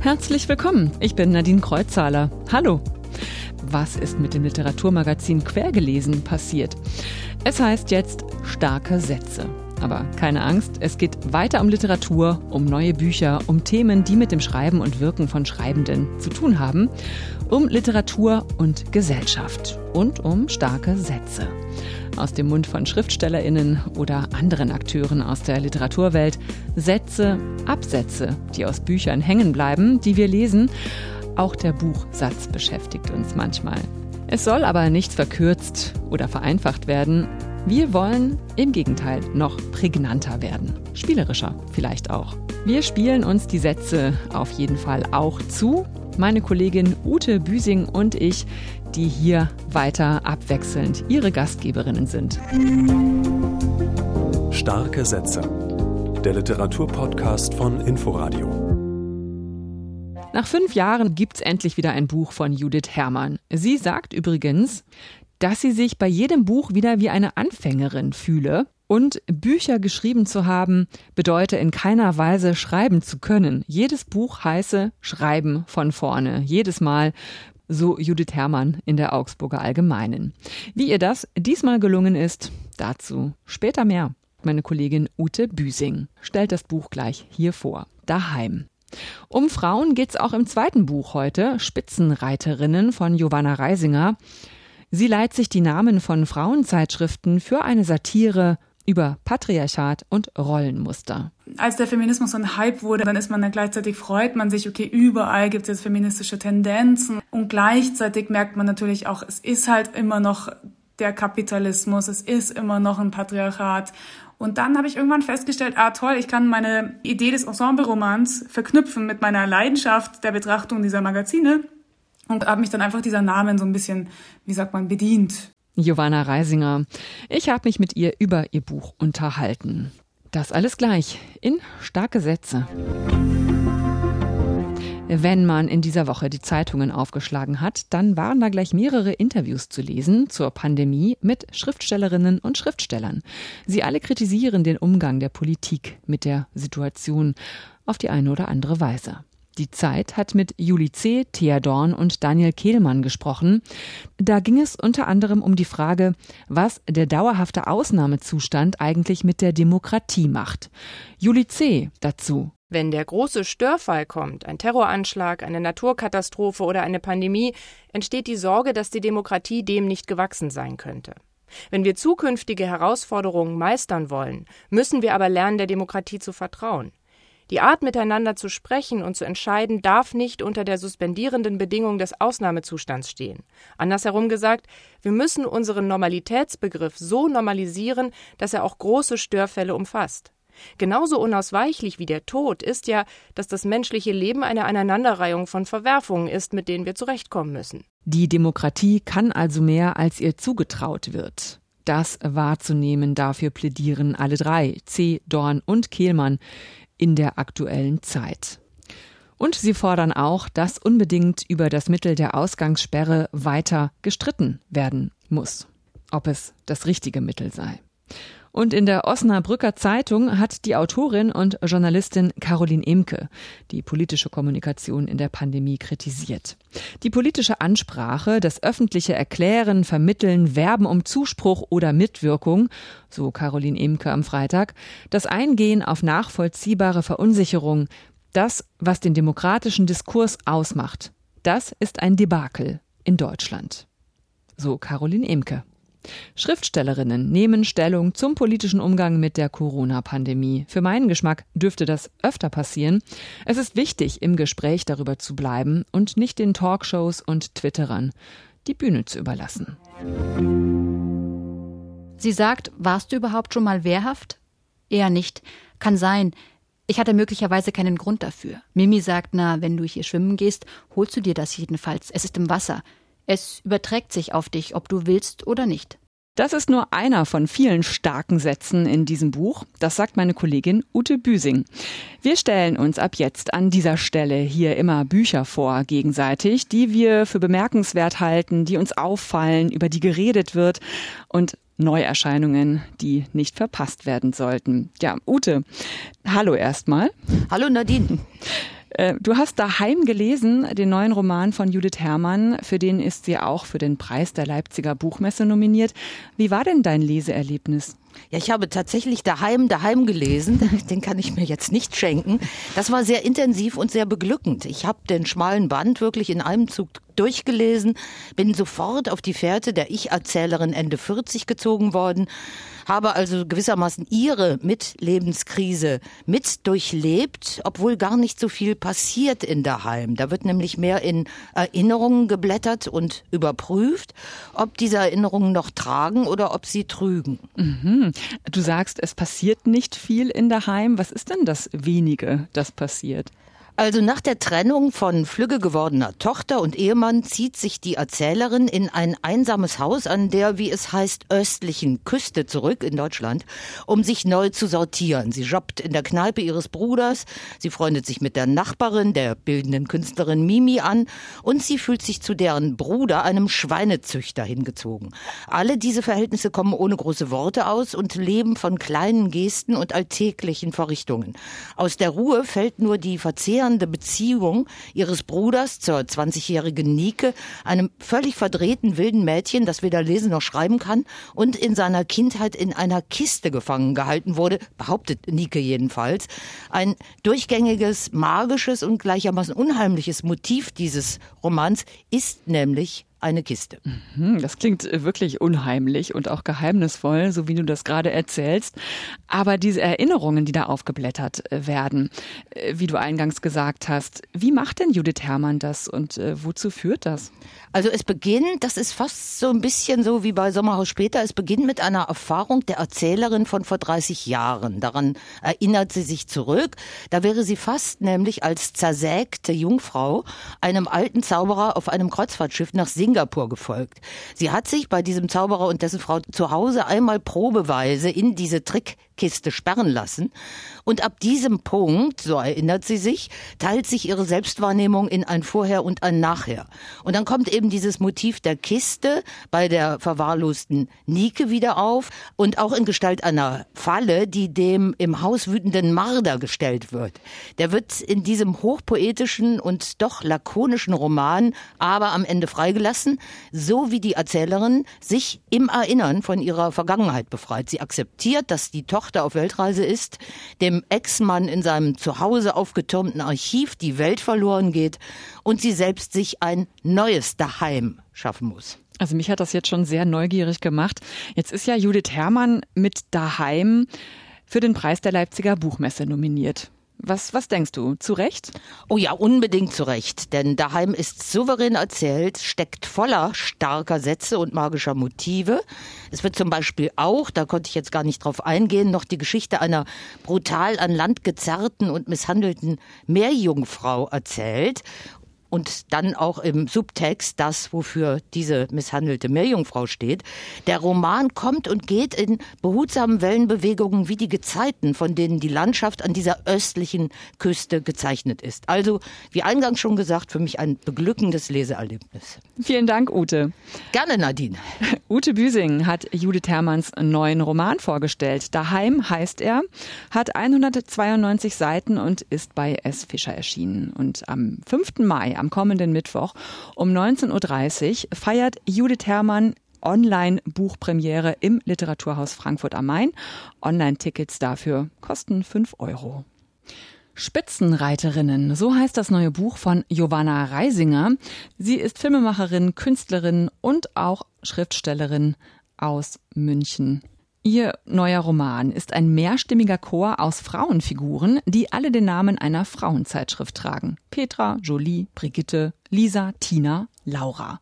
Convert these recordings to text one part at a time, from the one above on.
Herzlich willkommen, ich bin Nadine Kreuzzahler. Hallo. Was ist mit dem Literaturmagazin Quergelesen passiert? Es heißt jetzt starke Sätze. Aber keine Angst, es geht weiter um Literatur, um neue Bücher, um Themen, die mit dem Schreiben und Wirken von Schreibenden zu tun haben, um Literatur und Gesellschaft und um starke Sätze. Aus dem Mund von Schriftstellerinnen oder anderen Akteuren aus der Literaturwelt Sätze, Absätze, die aus Büchern hängen bleiben, die wir lesen. Auch der Buchsatz beschäftigt uns manchmal. Es soll aber nicht verkürzt oder vereinfacht werden, wir wollen im Gegenteil noch prägnanter werden. Spielerischer vielleicht auch. Wir spielen uns die Sätze auf jeden Fall auch zu. Meine Kollegin Ute Büsing und ich, die hier weiter abwechselnd ihre Gastgeberinnen sind. Starke Sätze. Der Literaturpodcast von Inforadio. Nach fünf Jahren gibt's endlich wieder ein Buch von Judith Herrmann. Sie sagt übrigens, dass sie sich bei jedem Buch wieder wie eine Anfängerin fühle. Und Bücher geschrieben zu haben, bedeutet in keiner Weise schreiben zu können. Jedes Buch heiße Schreiben von vorne. Jedes Mal so Judith Herrmann in der Augsburger Allgemeinen. Wie ihr das diesmal gelungen ist, dazu später mehr. Meine Kollegin Ute Büsing stellt das Buch gleich hier vor. Daheim. Um Frauen geht's auch im zweiten Buch heute, Spitzenreiterinnen von Giovanna Reisinger. Sie leiht sich die Namen von Frauenzeitschriften für eine Satire über Patriarchat und Rollenmuster. Als der Feminismus so ein Hype wurde, dann ist man dann gleichzeitig freut man sich, okay, überall gibt es jetzt feministische Tendenzen und gleichzeitig merkt man natürlich auch, es ist halt immer noch der Kapitalismus, es ist immer noch ein Patriarchat. Und dann habe ich irgendwann festgestellt, ah toll, ich kann meine Idee des Ensemble-Romans verknüpfen mit meiner Leidenschaft der Betrachtung dieser Magazine und habe mich dann einfach dieser Namen so ein bisschen, wie sagt man, bedient. Giovanna Reisinger. Ich habe mich mit ihr über ihr Buch unterhalten. Das alles gleich in starke Sätze. Wenn man in dieser Woche die Zeitungen aufgeschlagen hat, dann waren da gleich mehrere Interviews zu lesen zur Pandemie mit Schriftstellerinnen und Schriftstellern. Sie alle kritisieren den Umgang der Politik mit der Situation auf die eine oder andere Weise. Die Zeit hat mit Juli C., Thea Dorn und Daniel Kehlmann gesprochen. Da ging es unter anderem um die Frage, was der dauerhafte Ausnahmezustand eigentlich mit der Demokratie macht. Juli C. dazu. Wenn der große Störfall kommt, ein Terroranschlag, eine Naturkatastrophe oder eine Pandemie, entsteht die Sorge, dass die Demokratie dem nicht gewachsen sein könnte. Wenn wir zukünftige Herausforderungen meistern wollen, müssen wir aber lernen, der Demokratie zu vertrauen. Die Art, miteinander zu sprechen und zu entscheiden, darf nicht unter der suspendierenden Bedingung des Ausnahmezustands stehen. Andersherum gesagt, wir müssen unseren Normalitätsbegriff so normalisieren, dass er auch große Störfälle umfasst. Genauso unausweichlich wie der Tod ist ja, dass das menschliche Leben eine Aneinanderreihung von Verwerfungen ist, mit denen wir zurechtkommen müssen. Die Demokratie kann also mehr, als ihr zugetraut wird. Das wahrzunehmen, dafür plädieren alle drei, C., Dorn und Kehlmann, in der aktuellen Zeit. Und sie fordern auch, dass unbedingt über das Mittel der Ausgangssperre weiter gestritten werden muss, ob es das richtige Mittel sei. Und in der Osnabrücker Zeitung hat die Autorin und Journalistin Caroline Imke die politische Kommunikation in der Pandemie kritisiert. Die politische Ansprache, das öffentliche Erklären, Vermitteln, Werben um Zuspruch oder Mitwirkung, so Caroline Imke am Freitag, das Eingehen auf nachvollziehbare Verunsicherung, das, was den demokratischen Diskurs ausmacht, das ist ein Debakel in Deutschland. So Caroline Imke. Schriftstellerinnen nehmen Stellung zum politischen Umgang mit der Corona-Pandemie. Für meinen Geschmack dürfte das öfter passieren. Es ist wichtig, im Gespräch darüber zu bleiben und nicht den Talkshows und Twitterern die Bühne zu überlassen. Sie sagt, warst du überhaupt schon mal wehrhaft? Eher nicht. Kann sein. Ich hatte möglicherweise keinen Grund dafür. Mimi sagt, na, wenn du hier schwimmen gehst, holst du dir das jedenfalls. Es ist im Wasser. Es überträgt sich auf dich, ob du willst oder nicht. Das ist nur einer von vielen starken Sätzen in diesem Buch. Das sagt meine Kollegin Ute Büsing. Wir stellen uns ab jetzt an dieser Stelle hier immer Bücher vor, gegenseitig, die wir für bemerkenswert halten, die uns auffallen, über die geredet wird. Und Neuerscheinungen, die nicht verpasst werden sollten. Ja, Ute, hallo erstmal. Hallo Nadine. Äh, du hast daheim gelesen, den neuen Roman von Judith Herrmann. Für den ist sie auch für den Preis der Leipziger Buchmesse nominiert. Wie war denn dein Leseerlebnis? Ja, ich habe tatsächlich daheim, daheim gelesen. Den kann ich mir jetzt nicht schenken. Das war sehr intensiv und sehr beglückend. Ich habe den schmalen Band wirklich in einem Zug durchgelesen, bin sofort auf die Fährte der Ich-Erzählerin Ende 40 gezogen worden, habe also gewissermaßen ihre Mitlebenskrise mit durchlebt, obwohl gar nicht so viel passiert in der Heim. Da wird nämlich mehr in Erinnerungen geblättert und überprüft, ob diese Erinnerungen noch tragen oder ob sie trügen. Mhm. Du sagst, es passiert nicht viel in der Heim. Was ist denn das wenige, das passiert? Also nach der Trennung von flügge gewordener Tochter und Ehemann zieht sich die Erzählerin in ein einsames Haus an der, wie es heißt, östlichen Küste zurück in Deutschland, um sich neu zu sortieren. Sie jobbt in der Kneipe ihres Bruders, sie freundet sich mit der Nachbarin, der bildenden Künstlerin Mimi an und sie fühlt sich zu deren Bruder, einem Schweinezüchter, hingezogen. Alle diese Verhältnisse kommen ohne große Worte aus und leben von kleinen Gesten und alltäglichen Verrichtungen. Aus der Ruhe fällt nur die Verzehrung verheerende Beziehung ihres Bruders zur 20-jährigen Nike, einem völlig verdrehten wilden Mädchen, das weder lesen noch schreiben kann und in seiner Kindheit in einer Kiste gefangen gehalten wurde, behauptet Nike jedenfalls. Ein durchgängiges, magisches und gleichermaßen unheimliches Motiv dieses Romans ist nämlich eine Kiste. Mhm, das klingt wirklich unheimlich und auch geheimnisvoll, so wie du das gerade erzählst. Aber diese Erinnerungen, die da aufgeblättert äh, werden, äh, wie du eingangs gesagt hast, wie macht denn Judith Herrmann das und äh, wozu führt das? Also es beginnt, das ist fast so ein bisschen so wie bei Sommerhaus später, es beginnt mit einer Erfahrung der Erzählerin von vor 30 Jahren. Daran erinnert sie sich zurück. Da wäre sie fast nämlich als zersägte Jungfrau einem alten Zauberer auf einem Kreuzfahrtschiff nach Singapur gefolgt. Sie hat sich bei diesem Zauberer und dessen Frau zu Hause einmal probeweise in diese Trickkiste sperren lassen. Und ab diesem Punkt, so erinnert sie sich, teilt sich ihre Selbstwahrnehmung in ein Vorher und ein Nachher. Und dann kommt eben dieses Motiv der Kiste bei der verwahrlosten Nike wieder auf und auch in Gestalt einer Falle, die dem im Haus wütenden Marder gestellt wird. Der wird in diesem hochpoetischen und doch lakonischen Roman aber am Ende freigelassen, so wie die Erzählerin sich im Erinnern von ihrer Vergangenheit befreit. Sie akzeptiert, dass die Tochter auf Weltreise ist, dem Ex-Mann in seinem Zuhause aufgetürmten Archiv die Welt verloren geht und sie selbst sich ein neues daheim schaffen muss. Also mich hat das jetzt schon sehr neugierig gemacht. Jetzt ist ja Judith Herrmann mit daheim für den Preis der Leipziger Buchmesse nominiert. Was, was denkst du? Zu Recht? Oh ja, unbedingt zu Recht. Denn daheim ist souverän erzählt, steckt voller starker Sätze und magischer Motive. Es wird zum Beispiel auch, da konnte ich jetzt gar nicht drauf eingehen, noch die Geschichte einer brutal an Land gezerrten und misshandelten Meerjungfrau erzählt und dann auch im Subtext das, wofür diese misshandelte Meerjungfrau steht. Der Roman kommt und geht in behutsamen Wellenbewegungen wie die Gezeiten, von denen die Landschaft an dieser östlichen Küste gezeichnet ist. Also, wie eingangs schon gesagt, für mich ein beglückendes Leseerlebnis. Vielen Dank, Ute. Gerne, Nadine. Ute Büsing hat Judith Hermanns neuen Roman vorgestellt. Daheim heißt er, hat 192 Seiten und ist bei S. Fischer erschienen. Und am 5. Mai, am kommenden Mittwoch um 19.30 Uhr feiert Judith Herrmann Online-Buchpremiere im Literaturhaus Frankfurt am Main. Online-Tickets dafür kosten 5 Euro. Spitzenreiterinnen, so heißt das neue Buch von Giovanna Reisinger. Sie ist Filmemacherin, Künstlerin und auch Schriftstellerin aus München. Ihr neuer Roman ist ein mehrstimmiger Chor aus Frauenfiguren, die alle den Namen einer Frauenzeitschrift tragen. Petra, Jolie, Brigitte, Lisa, Tina, Laura.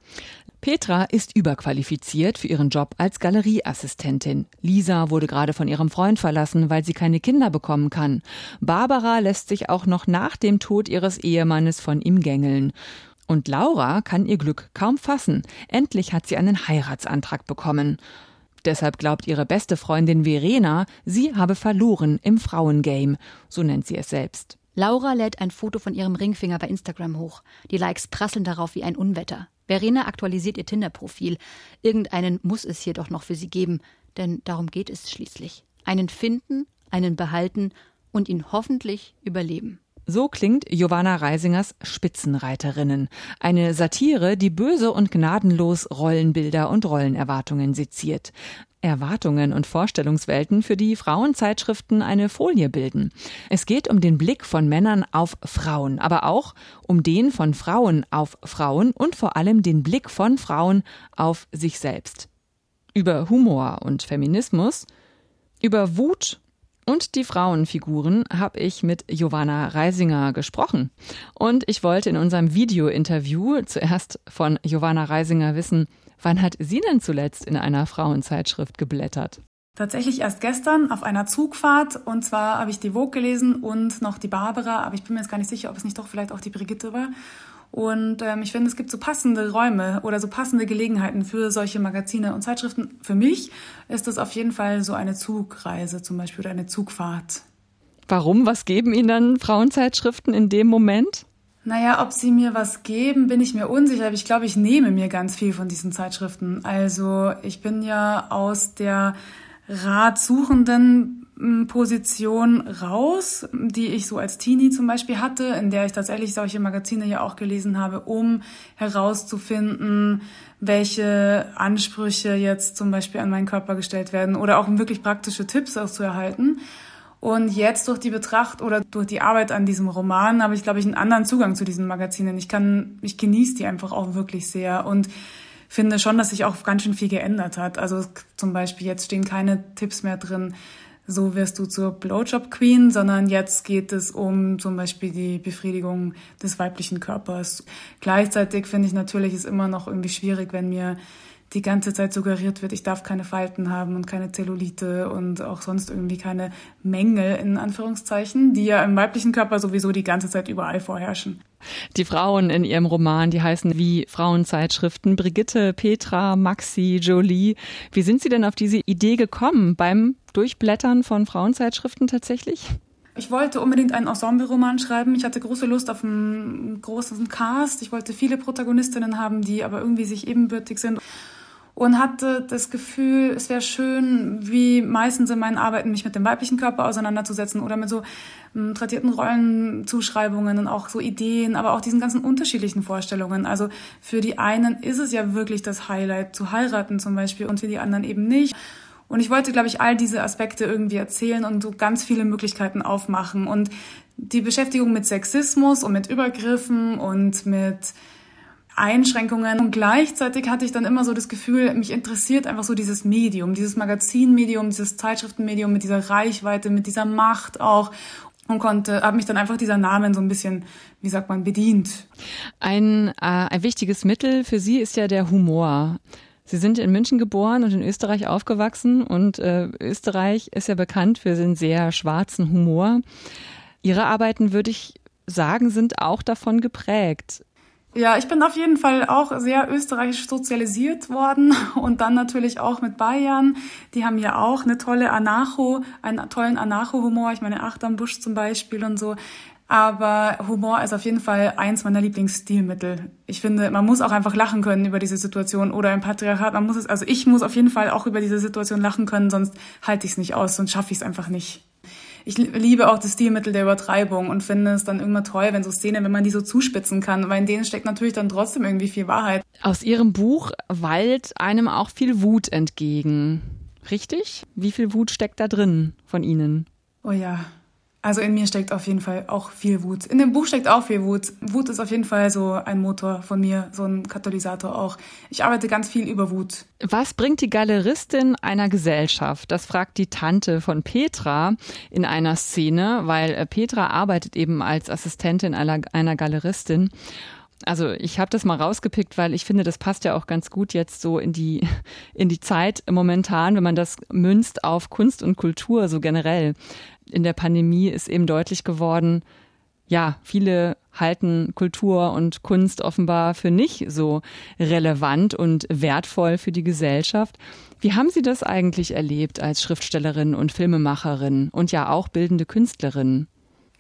Petra ist überqualifiziert für ihren Job als Galerieassistentin. Lisa wurde gerade von ihrem Freund verlassen, weil sie keine Kinder bekommen kann. Barbara lässt sich auch noch nach dem Tod ihres Ehemannes von ihm gängeln. Und Laura kann ihr Glück kaum fassen. Endlich hat sie einen Heiratsantrag bekommen. Deshalb glaubt ihre beste Freundin Verena, sie habe verloren im Frauengame, so nennt sie es selbst. Laura lädt ein Foto von ihrem Ringfinger bei Instagram hoch. Die Likes prasseln darauf wie ein Unwetter. Verena aktualisiert ihr Tinder-Profil. Irgendeinen muss es hier doch noch für sie geben, denn darum geht es schließlich. Einen finden, einen behalten und ihn hoffentlich überleben. So klingt Giovanna Reisingers Spitzenreiterinnen. Eine Satire, die böse und gnadenlos Rollenbilder und Rollenerwartungen seziert. Erwartungen und Vorstellungswelten, für die Frauenzeitschriften eine Folie bilden. Es geht um den Blick von Männern auf Frauen, aber auch um den von Frauen auf Frauen und vor allem den Blick von Frauen auf sich selbst. Über Humor und Feminismus, über Wut und die Frauenfiguren habe ich mit Giovanna Reisinger gesprochen. Und ich wollte in unserem Video-Interview zuerst von Giovanna Reisinger wissen, wann hat sie denn zuletzt in einer Frauenzeitschrift geblättert? Tatsächlich erst gestern auf einer Zugfahrt. Und zwar habe ich die Vogue gelesen und noch die Barbara, aber ich bin mir jetzt gar nicht sicher, ob es nicht doch vielleicht auch die Brigitte war. Und ähm, ich finde, es gibt so passende Räume oder so passende Gelegenheiten für solche Magazine und Zeitschriften. Für mich ist das auf jeden Fall so eine Zugreise zum Beispiel oder eine Zugfahrt. Warum? Was geben Ihnen dann Frauenzeitschriften in dem Moment? Naja, ob sie mir was geben, bin ich mir unsicher, aber ich glaube, ich nehme mir ganz viel von diesen Zeitschriften. Also ich bin ja aus der Ratsuchenden Position raus, die ich so als Teenie zum Beispiel hatte, in der ich tatsächlich solche Magazine ja auch gelesen habe, um herauszufinden, welche Ansprüche jetzt zum Beispiel an meinen Körper gestellt werden oder auch um wirklich praktische Tipps auch zu erhalten. Und jetzt durch die Betracht oder durch die Arbeit an diesem Roman habe ich, glaube ich, einen anderen Zugang zu diesen Magazinen. Ich kann, ich genieße die einfach auch wirklich sehr und finde schon, dass sich auch ganz schön viel geändert hat. Also zum Beispiel jetzt stehen keine Tipps mehr drin, so wirst du zur Blowjob Queen, sondern jetzt geht es um zum Beispiel die Befriedigung des weiblichen Körpers. Gleichzeitig finde ich natürlich ist immer noch irgendwie schwierig, wenn mir die ganze Zeit suggeriert wird, ich darf keine Falten haben und keine Zellulite und auch sonst irgendwie keine Mängel in Anführungszeichen, die ja im weiblichen Körper sowieso die ganze Zeit überall vorherrschen. Die Frauen in ihrem Roman, die heißen wie Frauenzeitschriften Brigitte, Petra, Maxi, Jolie. Wie sind Sie denn auf diese Idee gekommen beim Durchblättern von Frauenzeitschriften tatsächlich? Ich wollte unbedingt einen Ensemble-Roman schreiben. Ich hatte große Lust auf einen großen Cast. Ich wollte viele Protagonistinnen haben, die aber irgendwie sich ebenbürtig sind und hatte das Gefühl, es wäre schön, wie meistens in meinen Arbeiten, mich mit dem weiblichen Körper auseinanderzusetzen oder mit so ähm, tradierten Rollenzuschreibungen und auch so Ideen, aber auch diesen ganzen unterschiedlichen Vorstellungen. Also für die einen ist es ja wirklich das Highlight zu heiraten zum Beispiel und für die anderen eben nicht. Und ich wollte, glaube ich, all diese Aspekte irgendwie erzählen und so ganz viele Möglichkeiten aufmachen. Und die Beschäftigung mit Sexismus und mit Übergriffen und mit Einschränkungen. Und gleichzeitig hatte ich dann immer so das Gefühl, mich interessiert einfach so dieses Medium, dieses Magazinmedium, dieses Zeitschriftenmedium mit dieser Reichweite, mit dieser Macht auch und konnte, habe mich dann einfach dieser Namen so ein bisschen, wie sagt man, bedient. Ein, äh, ein wichtiges Mittel für Sie ist ja der Humor. Sie sind in München geboren und in Österreich aufgewachsen und äh, Österreich ist ja bekannt für den sehr schwarzen Humor. Ihre Arbeiten, würde ich sagen, sind auch davon geprägt. Ja, ich bin auf jeden Fall auch sehr österreichisch sozialisiert worden und dann natürlich auch mit Bayern. Die haben ja auch eine tolle Anarcho, einen tollen Anarcho-Humor. Ich meine, Acht am Busch zum Beispiel und so. Aber Humor ist auf jeden Fall eins meiner Lieblingsstilmittel. Ich finde, man muss auch einfach lachen können über diese Situation oder im Patriarchat. Man muss es, also ich muss auf jeden Fall auch über diese Situation lachen können, sonst halte ich es nicht aus, sonst schaffe ich es einfach nicht ich liebe auch das Stilmittel der Übertreibung und finde es dann immer toll, wenn so Szenen, wenn man die so zuspitzen kann, weil in denen steckt natürlich dann trotzdem irgendwie viel Wahrheit. Aus Ihrem Buch wallt einem auch viel Wut entgegen. Richtig? Wie viel Wut steckt da drin von Ihnen? Oh ja, also in mir steckt auf jeden Fall auch viel Wut. In dem Buch steckt auch viel Wut. Wut ist auf jeden Fall so ein Motor von mir, so ein Katalysator auch. Ich arbeite ganz viel über Wut. Was bringt die Galeristin einer Gesellschaft? Das fragt die Tante von Petra in einer Szene, weil äh, Petra arbeitet eben als Assistentin einer, einer Galeristin. Also ich habe das mal rausgepickt, weil ich finde, das passt ja auch ganz gut jetzt so in die in die Zeit momentan, wenn man das münzt auf Kunst und Kultur so generell in der Pandemie ist eben deutlich geworden, ja, viele halten Kultur und Kunst offenbar für nicht so relevant und wertvoll für die Gesellschaft. Wie haben Sie das eigentlich erlebt als Schriftstellerin und Filmemacherin und ja auch bildende Künstlerin?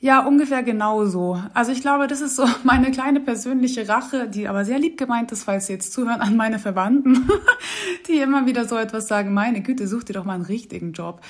Ja, ungefähr genauso. Also ich glaube, das ist so meine kleine persönliche Rache, die aber sehr lieb gemeint ist, falls Sie jetzt zuhören, an meine Verwandten, die immer wieder so etwas sagen, meine Güte, such dir doch mal einen richtigen Job.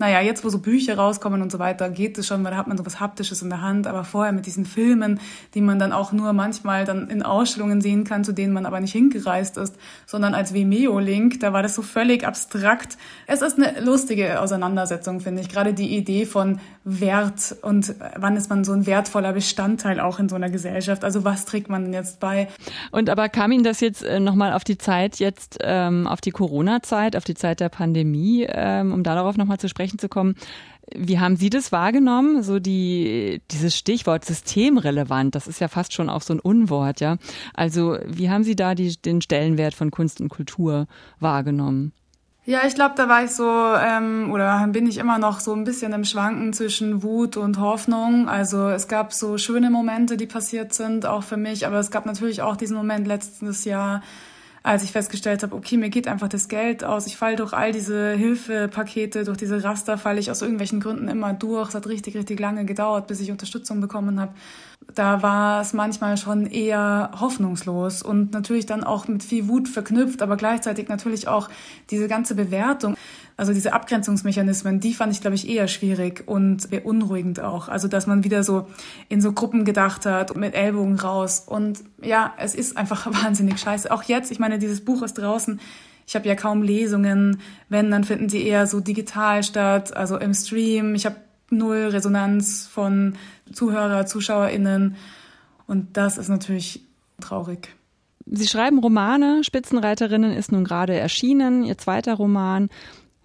Naja, jetzt wo so Bücher rauskommen und so weiter, geht es schon, weil da hat man so was Haptisches in der Hand. Aber vorher mit diesen Filmen, die man dann auch nur manchmal dann in Ausstellungen sehen kann, zu denen man aber nicht hingereist ist, sondern als Vimeo-Link, da war das so völlig abstrakt. Es ist eine lustige Auseinandersetzung, finde ich. Gerade die Idee von Wert und wann ist man so ein wertvoller Bestandteil auch in so einer Gesellschaft? Also was trägt man denn jetzt bei? Und aber kam Ihnen das jetzt äh, nochmal auf die Zeit, jetzt ähm, auf die Corona-Zeit, auf die Zeit der Pandemie, ähm, um darauf nochmal zu sprechen zu kommen, wie haben Sie das wahrgenommen? So die, dieses Stichwort systemrelevant, das ist ja fast schon auch so ein Unwort, ja. Also, wie haben Sie da die, den Stellenwert von Kunst und Kultur wahrgenommen? Ja, ich glaube, da war ich so, ähm, oder bin ich immer noch so ein bisschen im Schwanken zwischen Wut und Hoffnung. Also es gab so schöne Momente, die passiert sind, auch für mich, aber es gab natürlich auch diesen Moment letztes Jahr, als ich festgestellt habe, okay, mir geht einfach das Geld aus. Ich falle durch all diese Hilfepakete, durch diese Raster falle ich aus irgendwelchen Gründen immer durch. Es hat richtig, richtig lange gedauert, bis ich Unterstützung bekommen habe. Da war es manchmal schon eher hoffnungslos und natürlich dann auch mit viel Wut verknüpft, aber gleichzeitig natürlich auch diese ganze Bewertung. Also diese Abgrenzungsmechanismen, die fand ich, glaube ich, eher schwierig und beunruhigend auch. Also dass man wieder so in so Gruppen gedacht hat mit Ellbogen raus. Und ja, es ist einfach wahnsinnig scheiße. Auch jetzt, ich meine, dieses Buch ist draußen. Ich habe ja kaum Lesungen. Wenn, dann finden sie eher so digital statt, also im Stream. Ich habe null Resonanz von Zuhörer, ZuschauerInnen. Und das ist natürlich traurig. Sie schreiben Romane. Spitzenreiterinnen ist nun gerade erschienen, Ihr zweiter Roman.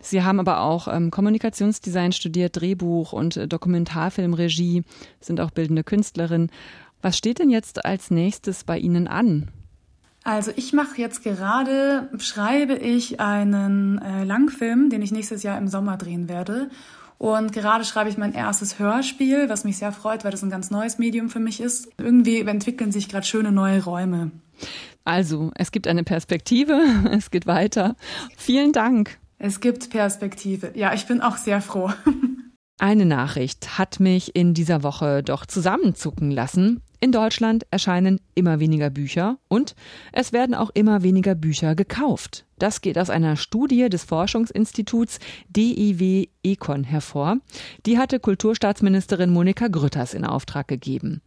Sie haben aber auch ähm, Kommunikationsdesign studiert, Drehbuch und äh, Dokumentarfilmregie, sind auch bildende Künstlerin. Was steht denn jetzt als nächstes bei Ihnen an? Also ich mache jetzt gerade, schreibe ich einen äh, Langfilm, den ich nächstes Jahr im Sommer drehen werde. Und gerade schreibe ich mein erstes Hörspiel, was mich sehr freut, weil das ein ganz neues Medium für mich ist. Irgendwie entwickeln sich gerade schöne neue Räume. Also, es gibt eine Perspektive, es geht weiter. Vielen Dank. Es gibt Perspektive. Ja, ich bin auch sehr froh. Eine Nachricht hat mich in dieser Woche doch zusammenzucken lassen. In Deutschland erscheinen immer weniger Bücher und es werden auch immer weniger Bücher gekauft. Das geht aus einer Studie des Forschungsinstituts DIW Econ hervor. Die hatte Kulturstaatsministerin Monika Grütters in Auftrag gegeben.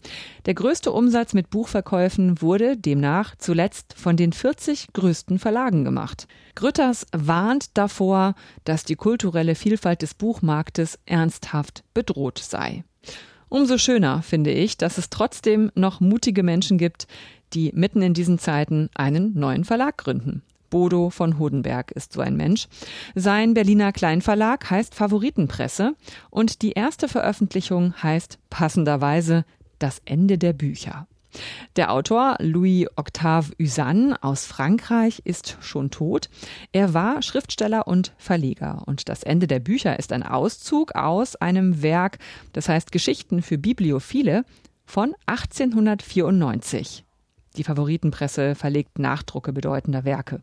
Der größte Umsatz mit Buchverkäufen wurde demnach zuletzt von den 40 größten Verlagen gemacht. Grütters warnt davor, dass die kulturelle Vielfalt des Buchmarktes ernsthaft bedroht sei. Umso schöner finde ich, dass es trotzdem noch mutige Menschen gibt, die mitten in diesen Zeiten einen neuen Verlag gründen. Bodo von Hodenberg ist so ein Mensch. Sein Berliner Kleinverlag heißt Favoritenpresse und die erste Veröffentlichung heißt passenderweise Das Ende der Bücher. Der Autor Louis Octave Usanne aus Frankreich ist schon tot. Er war Schriftsteller und Verleger und das Ende der Bücher ist ein Auszug aus einem Werk, das heißt Geschichten für Bibliophile von 1894. Die Favoritenpresse verlegt Nachdrucke bedeutender Werke.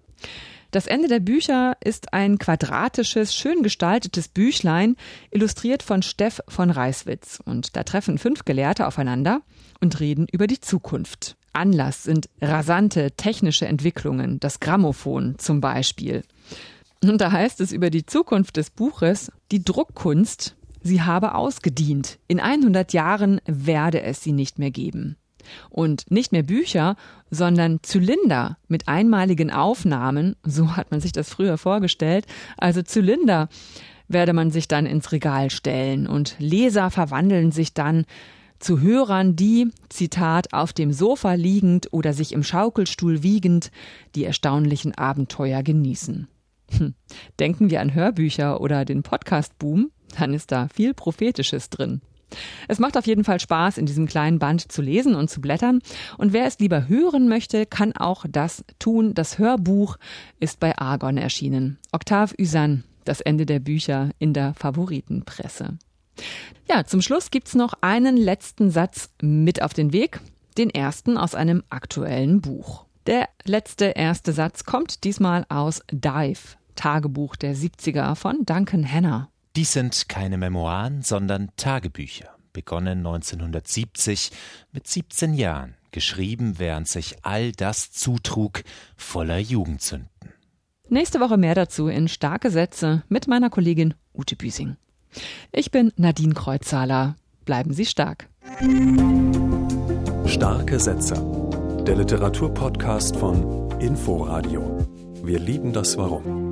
Das Ende der Bücher ist ein quadratisches, schön gestaltetes Büchlein, illustriert von Steff von Reiswitz. Und da treffen fünf Gelehrte aufeinander und reden über die Zukunft. Anlass sind rasante technische Entwicklungen, das Grammophon zum Beispiel. Und da heißt es über die Zukunft des Buches, die Druckkunst, sie habe ausgedient. In 100 Jahren werde es sie nicht mehr geben. Und nicht mehr Bücher, sondern Zylinder mit einmaligen Aufnahmen, so hat man sich das früher vorgestellt, also Zylinder werde man sich dann ins Regal stellen und Leser verwandeln sich dann zu Hörern, die, Zitat, auf dem Sofa liegend oder sich im Schaukelstuhl wiegend die erstaunlichen Abenteuer genießen. Hm. Denken wir an Hörbücher oder den Podcast-Boom, dann ist da viel Prophetisches drin. Es macht auf jeden Fall Spaß, in diesem kleinen Band zu lesen und zu blättern. Und wer es lieber hören möchte, kann auch das tun. Das Hörbuch ist bei Argon erschienen. Octave Usan, das Ende der Bücher in der Favoritenpresse. Ja, zum Schluss gibt's noch einen letzten Satz mit auf den Weg. Den ersten aus einem aktuellen Buch. Der letzte erste Satz kommt diesmal aus Dive, Tagebuch der 70er von Duncan Hanna. Dies sind keine Memoiren, sondern Tagebücher. begonnen 1970 mit 17 Jahren, geschrieben, während sich all das zutrug, voller Jugendzünden. Nächste Woche mehr dazu in Starke Sätze mit meiner Kollegin Ute Büsing. Ich bin Nadine Kreuzzahler. Bleiben Sie stark. Starke Sätze. Der Literaturpodcast von Inforadio. Wir lieben das Warum.